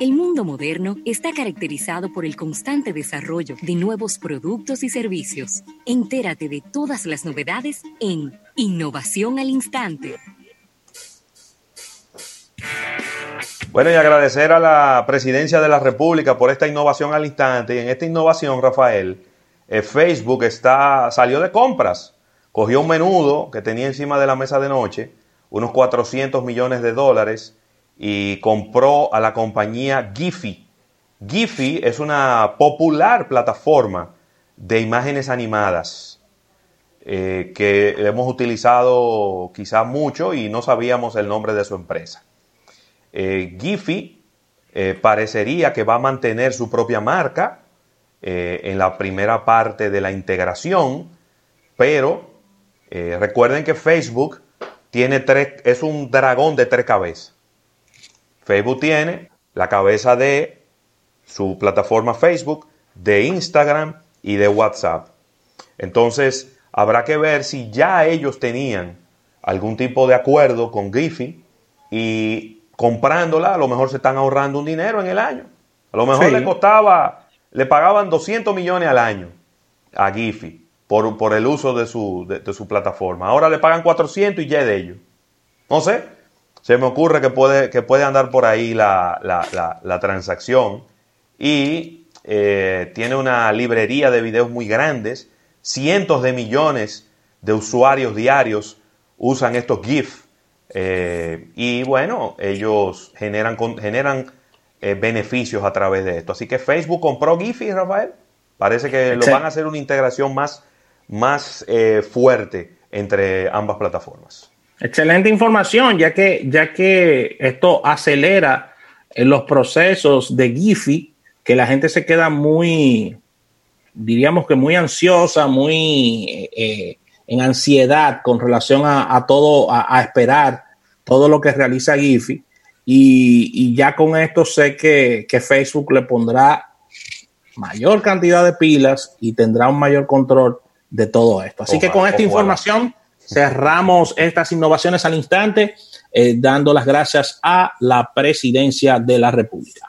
El mundo moderno está caracterizado por el constante desarrollo de nuevos productos y servicios. Entérate de todas las novedades en Innovación al Instante. Bueno, y agradecer a la Presidencia de la República por esta innovación al instante. Y en esta innovación, Rafael, eh, Facebook está, salió de compras. Cogió un menudo que tenía encima de la mesa de noche, unos 400 millones de dólares, y compró a la compañía Giphy. Giphy es una popular plataforma de imágenes animadas eh, que hemos utilizado quizá mucho y no sabíamos el nombre de su empresa. Eh, Giphy eh, parecería que va a mantener su propia marca en la primera parte de la integración, pero recuerden que Facebook tiene tres, es un dragón de tres cabezas. Facebook tiene la cabeza de su plataforma Facebook, de Instagram y de WhatsApp. Entonces, habrá que ver si ya ellos tenían algún tipo de acuerdo con Giphy y comprándola a lo mejor se están ahorrando un dinero en el año. A lo mejor le costaba, le pagaban 200 millones al año a Giphy por, por el uso de su, de su plataforma. Ahora le pagan 400 y ya es de ellos. No sé, se me ocurre que puede, que puede andar por ahí la, transacción y eh, tiene una librería de videos muy grandes, cientos de millones de usuarios diarios usan estos GIF eh, y bueno, ellos generan, generan eh, beneficios a través de esto. Así que Facebook compró GIF Rafael. Parece que lo van a hacer una integración más, más fuerte entre ambas plataformas. Excelente información, ya que, ya que esto acelera eh, los procesos de Giphy, que la gente se queda muy, diríamos que muy ansiosa, muy eh, en ansiedad con relación a, todo, a, esperar todo lo que realiza Giphy. Y, ya con esto sé que, Facebook le pondrá mayor cantidad de pilas y tendrá un mayor control de todo esto. Así que con esta información cerramos estas innovaciones al instante, eh, dando las gracias a la presidencia de la República.